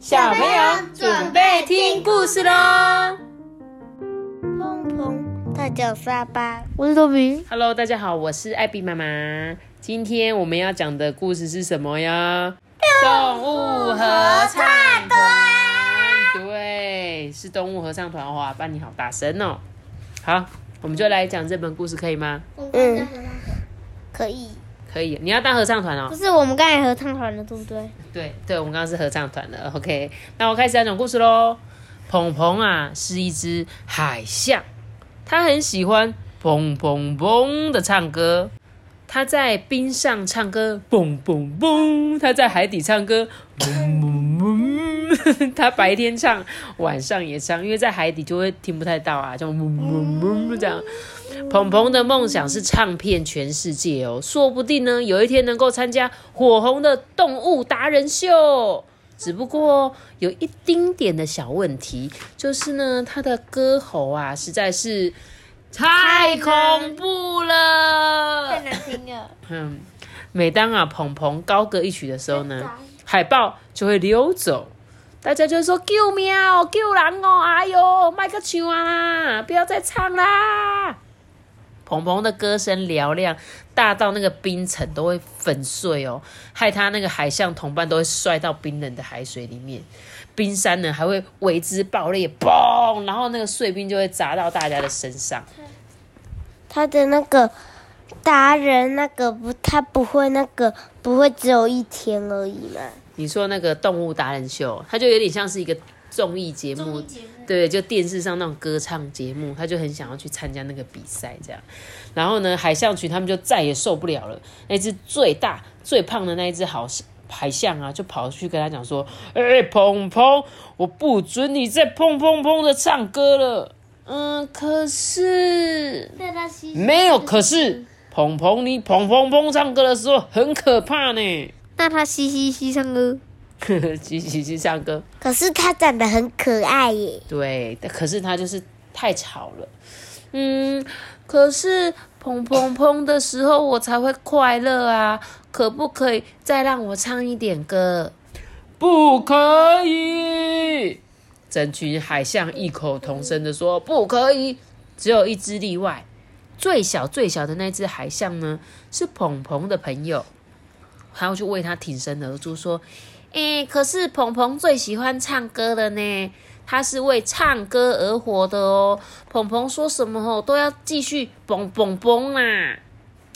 小朋友准备听故事喽！砰砰，大脚沙巴，我是多比。Hello，大家好，我是艾比妈妈。今天我们要讲的故事是什么呀？动物合唱团。对，是动物合唱团哇！班你好大声哦。好，我们就来讲这本故事，可以吗？嗯，可以。可以。你要当合唱团哦不。是我们刚才合唱团的，对不对？对对，我们刚刚是合唱团的。OK，那我开始要讲故事喽。鹏鹏啊，是一只海象，它很喜欢砰砰砰的唱歌。他在冰上唱歌，嘣嘣嘣；他在海底唱歌，嘣嘣嘣。他白天唱，晚上也唱，因为在海底就会听不太到啊，就嘣嘣嘣这样。鹏鹏的梦想是唱遍全世界哦，说不定呢，有一天能够参加火红的动物达人秀。只不过有一丁点的小问题，就是呢，他的歌喉啊，实在是太恐怖了。嗯，每当啊鹏鹏高歌一曲的时候呢，海豹就会溜走，大家就会说救命哦，救人哦，哎呦，麦克唱啊，不要再唱啦。鹏鹏的歌声嘹亮，大到那个冰层都会粉碎哦，害他那个海象同伴都会摔到冰冷的海水里面，冰山呢还会为之爆裂，嘣，然后那个碎冰就会砸到大家的身上。他的那个达人，那个不，他不会那个不会只有一天而已嘛？你说那个动物达人秀，它就有点像是一个综艺节目，对，就电视上那种歌唱节目，他就很想要去参加那个比赛这样。然后呢，海象群他们就再也受不了了，那只最大最胖的那一只好海象啊，就跑去跟他讲说：“哎、鹏鹏，我不准你再砰砰砰的唱歌了。”嗯，可是没有，可是鹏鹏，你砰砰砰唱歌的时候很可怕呢。那他嘻嘻嘻唱歌，嘻嘻嘻唱歌，可是他长得很可爱耶。对，可是他就是太吵了。嗯，可是砰砰砰的时候我才会快乐啊！可不可以再让我唱一点歌？不可以！整群海象异口同声的说：“不可以！”只有一只例外，最小最小的那只海象呢，是鹏鹏的朋友，他要去为他挺身而出，说：“诶，可是鹏鹏最喜欢唱歌了呢。”他是为唱歌而活的哦，鹏鹏说什么哦都要继续蹦蹦蹦啦，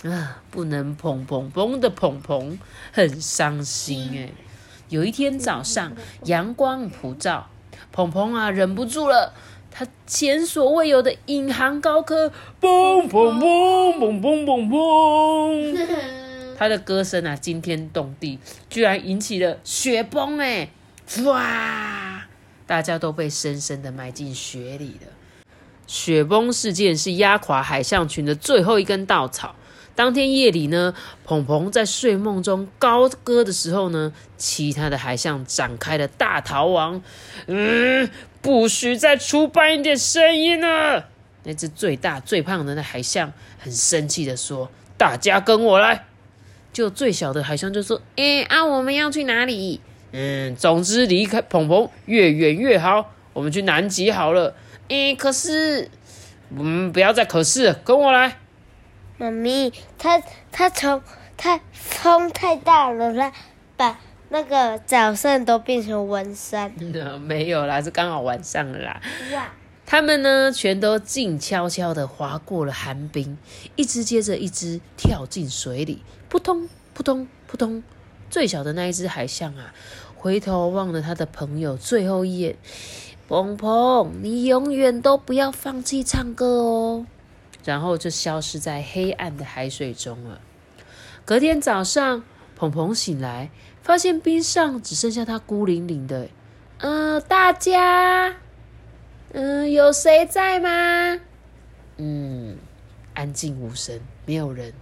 啊，不能蹦蹦蹦的鹏鹏很伤心哎。有一天早上，阳光普照，鹏鹏啊忍不住了，他前所未有的引吭高歌，蹦蹦蹦蹦蹦蹦蹦，他的歌声啊惊天动地，居然引起了雪崩哎，哇！大家都被深深的埋进雪里了。雪崩事件是压垮海象群的最后一根稻草。当天夜里呢，鹏鹏在睡梦中高歌的时候呢，其他的海象展开了大逃亡。嗯，不许再出半一点声音了！那只最大最胖的那海象很生气的说：“大家跟我来！”就最小的海象就说：“哎、啊，我们要去哪里？”嗯，总之离开鹏鹏越远越好。我们去南极好了。诶，可是，嗯，不要再可是，跟我来。妈咪，他他从他风太大了，他把那个早上都变成文山。没有啦，是刚好晚上了啦。哇！他们呢，全都静悄悄的划过了寒冰，一只接着一只跳进水里，扑通扑通扑通。最小的那一只海象啊，回头望了他的朋友最后一眼。鹏鹏，你永远都不要放弃唱歌哦。然后就消失在黑暗的海水中了。隔天早上，鹏鹏醒来，发现冰上只剩下他孤零零的。嗯、大家，嗯、有谁在吗？嗯，安静无声，没有人。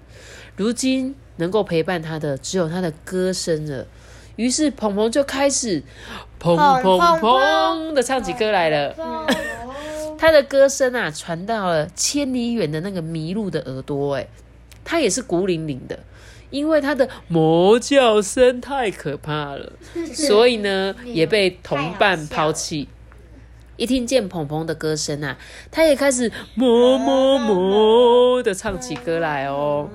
如今能够陪伴他的，只有他的歌声了。于是鹏鹏就开始砰砰砰的唱起歌来了。他的歌声啊，传到了千里远的那个麋鹿的耳朵。哎，他也是孤零零的，因为它的魔叫声太可怕了，所以呢也被同伴抛弃。一听见鹏鹏的歌声啊，他也开始么么么的唱起歌来哦。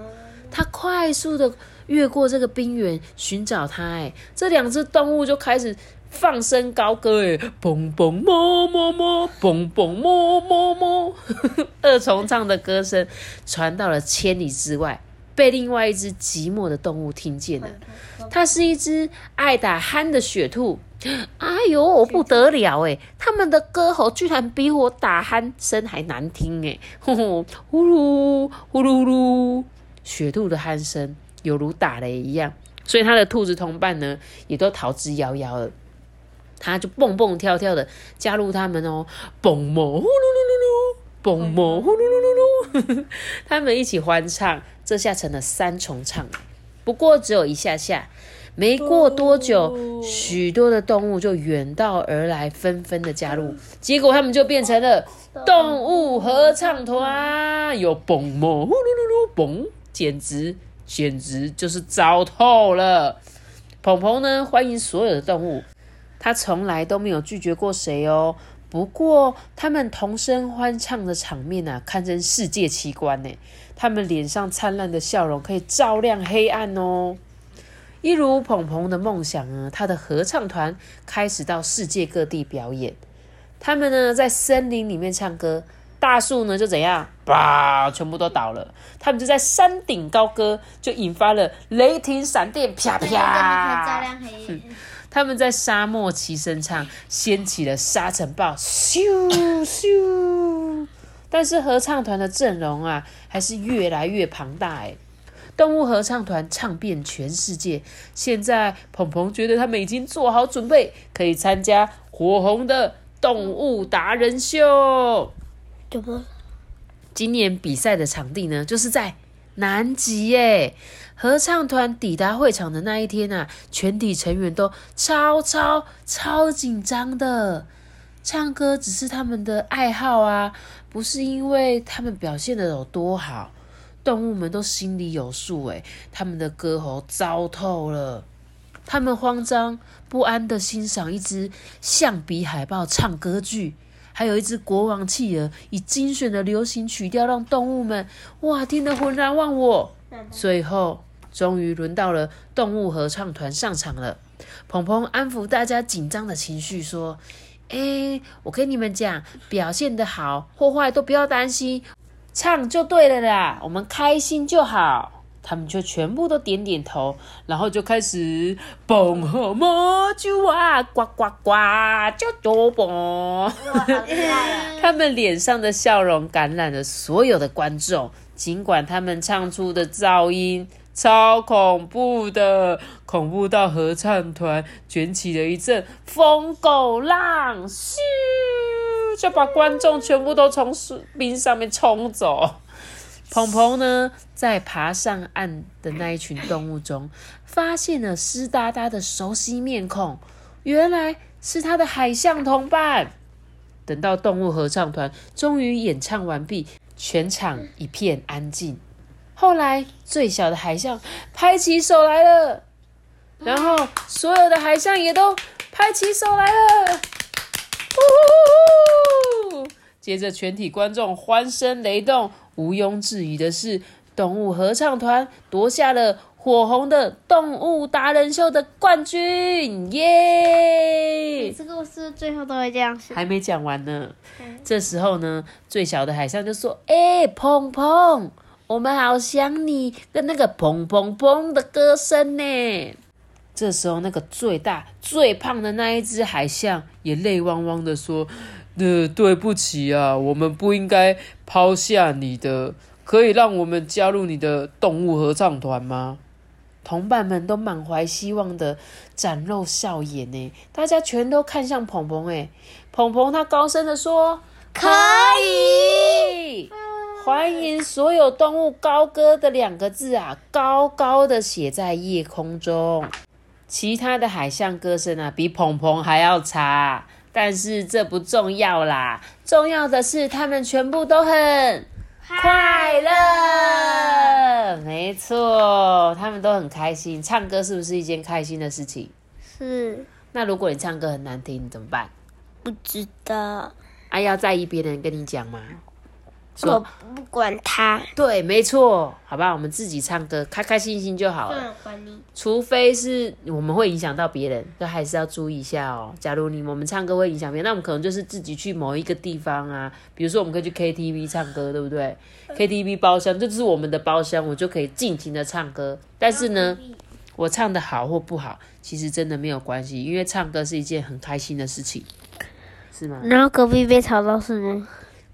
他快速的越过这个冰原寻找他，哎，这两只动物就开始放声高歌，哎，嘣嘣么么么，嘣嘣么么么，二重唱的歌声传到了千里之外。被另外一只寂寞的动物听见了，它是一只爱打鼾的雪兔。哎呦，不得了哎！他们的歌喉居然比我打鼾声还难听 哎！呼呼呼噜呼噜呼噜，雪兔的鼾声犹如打雷一样，所以它的兔子同伴呢也都逃之夭夭了。它就蹦蹦跳跳的加入他们哦，蹦蹦呼噜噜噜噜，蹦蹦呼噜噜噜噜，他们一起欢唱。这下成了三重唱，不过只有一下下。没过多久，许多的动物就远道而来，纷纷的加入。结果他们就变成了动物合唱团，有蹦么呼噜噜噜蹦，简直简直就是糟透了。鹏鹏呢，欢迎所有的动物，他从来都没有拒绝过谁哦。不过，他们同声欢唱的场面啊，堪称世界奇观呢。他们脸上灿烂的笑容可以照亮黑暗哦。一如鹏鹏的梦想啊，他的合唱团开始到世界各地表演。他们呢，在森林里面唱歌，大树呢就怎样，吧，全部都倒了。他们就在山顶高歌，就引发了雷霆闪电，啪啪，照亮黑夜。他们在沙漠齐声唱，掀起了沙尘暴，咻咻。但是合唱团的阵容啊，还是越来越庞大哎。动物合唱团唱遍全世界，现在鹏鹏觉得他们已经做好准备，可以参加火红的动物达人秀。怎么？今年比赛的场地呢，就是在南极耶。合唱团抵达会场的那一天啊，全体成员都超超超紧张的。唱歌只是他们的爱好啊，不是因为他们表现的有多好。动物们都心里有数，诶他们的歌喉糟透了。他们慌张不安的欣赏一只象鼻海豹唱歌剧，还有一只国王企鹅以精选的流行曲调让动物们哇听得浑然忘我。最后。终于轮到了动物合唱团上场了。鹏鹏安抚大家紧张的情绪，说：“哎，我跟你们讲，表现的好或坏都不要担心，唱就对了啦，我们开心就好。”他们就全部都点点头，然后就开始蹦和么就啊，呱呱呱，就多蹦。他们脸上的笑容感染了所有的观众，尽管他们唱出的噪音。超恐怖的，恐怖到合唱团卷起了一阵疯狗浪，咻，就把观众全部都从树冰上面冲走。鹏鹏呢，在爬上岸的那一群动物中，发现了湿哒哒的熟悉面孔，原来是他的海象同伴。等到动物合唱团终于演唱完毕，全场一片安静。后来，最小的海象拍起手来了，然后所有的海象也都拍起手来了。呼！接着，全体观众欢声雷动。毋庸置疑的是，动物合唱团夺下了火红的动物达人秀的冠军！耶！这个故事最后都会这样还没讲完呢。这时候呢，最小的海象就说：“哎，砰砰！”我们好想你跟那个砰砰砰的歌声呢。这时候，那个最大最胖的那一只海象也泪汪汪的说：“呃，对不起啊，我们不应该抛下你的，可以让我们加入你的动物合唱团吗？”同伴们都满怀希望的展露笑颜呢，大家全都看向鹏鹏，哎，鹏鹏他高声的说：“可以。”欢迎所有动物高歌的两个字啊，高高的写在夜空中。其他的海象歌声啊，比鹏鹏还要差，但是这不重要啦，重要的是他们全部都很快乐。没错，他们都很开心。唱歌是不是一件开心的事情？是那如果你唱歌很难听怎么办？不知道，啊，要在意别人跟你讲吗？我说不管他，对，没错，好吧，我们自己唱歌，开开心心就好了。嗯，管你。除非是我们会影响到别人，就还是要注意一下哦。假如你我们唱歌会影响别人，那我们可能就是自己去某一个地方啊，比如说我们可以去 KTV 唱歌，对不对？KTV 包厢，这就是我们的包厢，我就可以尽情的唱歌。但是呢，我唱的好或不好，其实真的没有关系，因为唱歌是一件很开心的事情，是吗？然后隔壁被吵到是吗？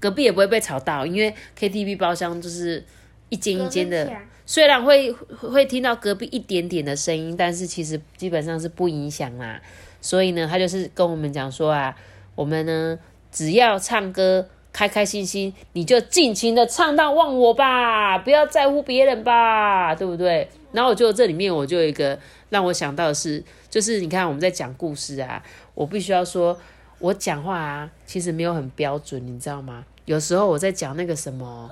隔壁也不会被吵到，因为 KTV 包厢就是一间一间的虽然会会听到隔壁一点点的声音，但是其实基本上是不影响啦。所以呢，他就是跟我们讲说啊，我们呢只要唱歌开开心心，你就尽情的唱到忘我吧，不要在乎别人吧，对不对？然后我就这里面我就有一个让我想到的是，就是你看我们在讲故事啊，我必须要说，我讲话啊其实没有很标准，你知道吗？有时候我在讲那个什么，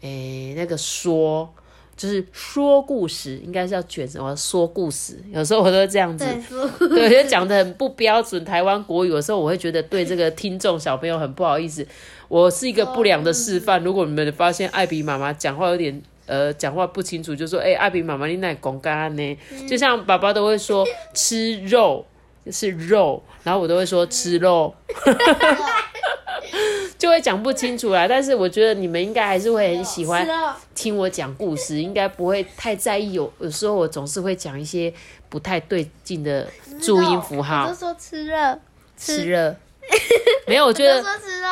诶，那个说。就是说故事，应该是要卷什么说故事。有时候我都会这样子，对，就 讲的很不标准台湾国语。有时候我会觉得对这个听众小朋友很不好意思。我是一个不良的示范。如果你们发现艾比妈妈讲话有点呃讲话不清楚，就说哎、艾比妈妈你那公干呢？就像爸爸都会说吃肉就是肉，然后我都会说吃肉。就会讲不清楚啦，但是我觉得你们应该还是会很喜欢听我讲故事，应该不会太在意有有时候我总是会讲一些不太对劲的注音符我号都。说吃热，吃。热，没有，我觉得说吃肉。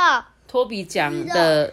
托比讲的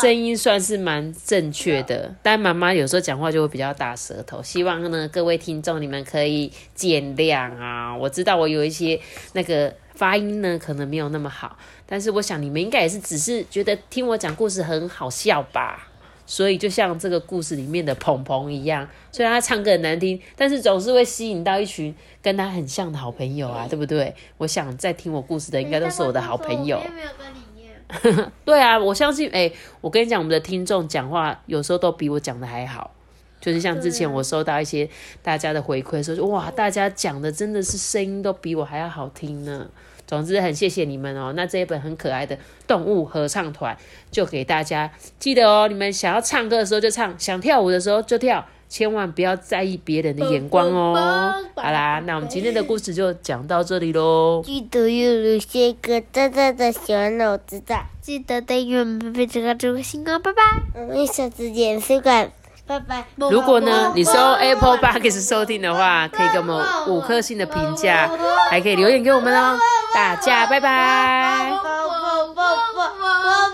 声音算是蛮正确的，但妈妈有时候讲话就会比较大舌头。希望呢各位听众你们可以见谅啊，我知道我有一些那个发音呢可能没有那么好，但是我想你们应该也是只是觉得听我讲故事很好笑吧。所以就像这个故事里面的鹏鹏一样，虽然他唱歌很难听，但是总是会吸引到一群跟他很像的好朋友啊，对不对？我想在听我故事的应该都是我的好朋友。没有跟你一样。对啊，我相信，哎、我跟你讲，我们的听众讲话有时候都比我讲的还好。就是像之前我收到一些大家的回馈，说哇，大家讲的真的是声音都比我还要好听呢。总之，很谢谢你们哦。那这一本很可爱的动物合唱团，就给大家记得哦。你们想要唱歌的时候就唱，想跳舞的时候就跳，千万不要在意别人的眼光哦。好啦，那我们今天的故事就讲到这里喽。记得要留下一个大大的小脑子的，记得订阅我们贝贝这个这个星光，拜拜。我们下次见，水管，拜拜。如果呢，你是用 Apple Podcast 收听的话，可以给我们五颗星的评价，还可以留言给我们哦。大家拜拜。